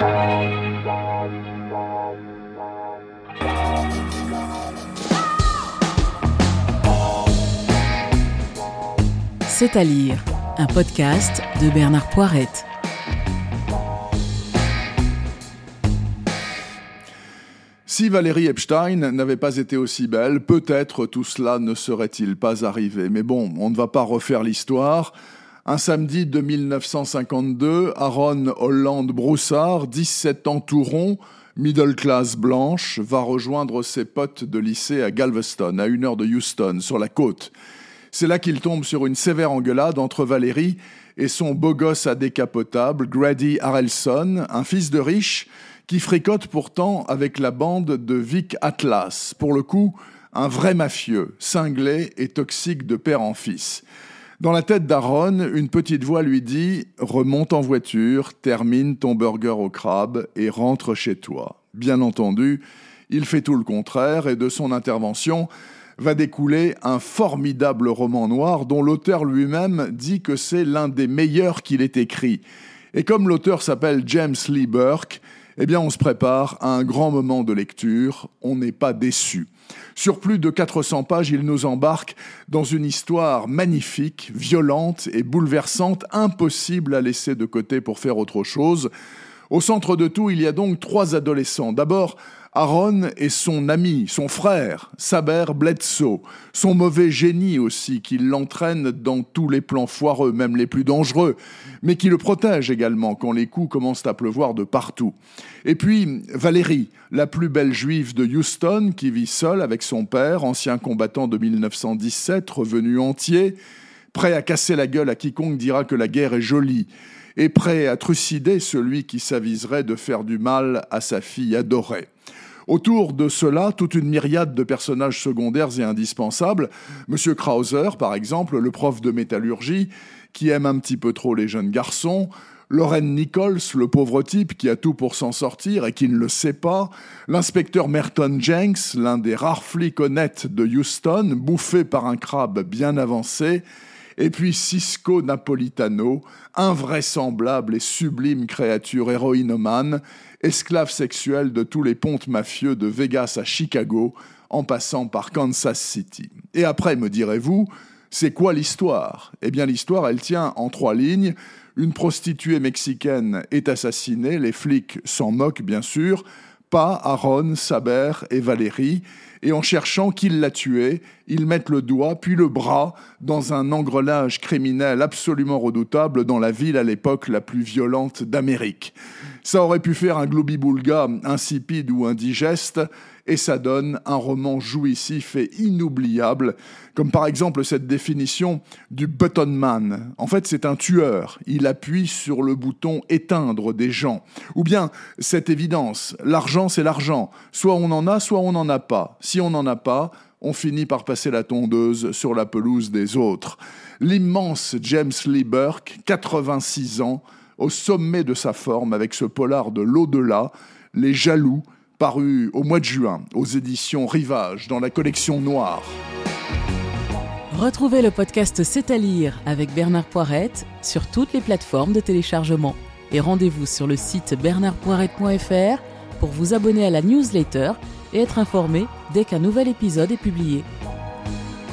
C'est à lire, un podcast de Bernard Poirette. Si Valérie Epstein n'avait pas été aussi belle, peut-être tout cela ne serait-il pas arrivé. Mais bon, on ne va pas refaire l'histoire. Un samedi de 1952, Aaron Holland Broussard, 17 ans tout rond, middle class blanche, va rejoindre ses potes de lycée à Galveston, à une heure de Houston, sur la côte. C'est là qu'il tombe sur une sévère engueulade entre Valérie et son beau gosse à décapotable, Grady Harrelson, un fils de riche qui fricote pourtant avec la bande de Vic Atlas, pour le coup, un vrai mafieux, cinglé et toxique de père en fils. Dans la tête d'Aaron, une petite voix lui dit Remonte en voiture, termine ton burger au crabe et rentre chez toi. Bien entendu, il fait tout le contraire et de son intervention, va découler un formidable roman noir dont l'auteur lui-même dit que c'est l'un des meilleurs qu'il ait écrit. Et comme l'auteur s'appelle James Lee Burke, eh bien on se prépare à un grand moment de lecture, on n'est pas déçu. Sur plus de 400 pages, il nous embarque dans une histoire magnifique, violente et bouleversante, impossible à laisser de côté pour faire autre chose. Au centre de tout, il y a donc trois adolescents. D'abord, Aaron et son ami, son frère, Saber Bledsoe, son mauvais génie aussi, qui l'entraîne dans tous les plans foireux, même les plus dangereux, mais qui le protège également quand les coups commencent à pleuvoir de partout. Et puis Valérie, la plus belle juive de Houston, qui vit seule avec son père, ancien combattant de 1917, revenu entier, prêt à casser la gueule à quiconque dira que la guerre est jolie, et prêt à trucider celui qui s'aviserait de faire du mal à sa fille adorée. Autour de cela, toute une myriade de personnages secondaires et indispensables. Monsieur Krauser, par exemple, le prof de métallurgie, qui aime un petit peu trop les jeunes garçons. Lorraine Nichols, le pauvre type qui a tout pour s'en sortir et qui ne le sait pas, l'inspecteur Merton Jenks, l'un des rares flics honnêtes de Houston, bouffé par un crabe bien avancé, et puis Cisco Napolitano, invraisemblable et sublime créature héroïnomane, esclave sexuel de tous les pontes mafieux de Vegas à Chicago, en passant par Kansas City. Et après, me direz-vous, c'est quoi l'histoire? Eh bien l'histoire, elle tient en trois lignes. Une prostituée mexicaine est assassinée, les flics s'en moquent bien sûr, pas Aaron, Saber et Valérie, et en cherchant qui l'a tué, ils mettent le doigt puis le bras dans un engrenage criminel absolument redoutable dans la ville à l'époque la plus violente d'Amérique. Ça aurait pu faire un globi-boulga insipide ou indigeste, et ça donne un roman jouissif et inoubliable, comme par exemple cette définition du button man. En fait, c'est un tueur. Il appuie sur le bouton éteindre des gens. Ou bien cette évidence, l'argent c'est l'argent. Soit on en a, soit on n'en a pas. Si on n'en a pas, on finit par passer la tondeuse sur la pelouse des autres. L'immense James Lee Burke, 86 ans, au sommet de sa forme avec ce polar de l'au-delà, Les Jaloux, paru au mois de juin aux éditions Rivage dans la collection Noire. Retrouvez le podcast C'est à lire avec Bernard Poirette sur toutes les plateformes de téléchargement et rendez-vous sur le site bernardpoirette.fr pour vous abonner à la newsletter et être informé dès qu'un nouvel épisode est publié.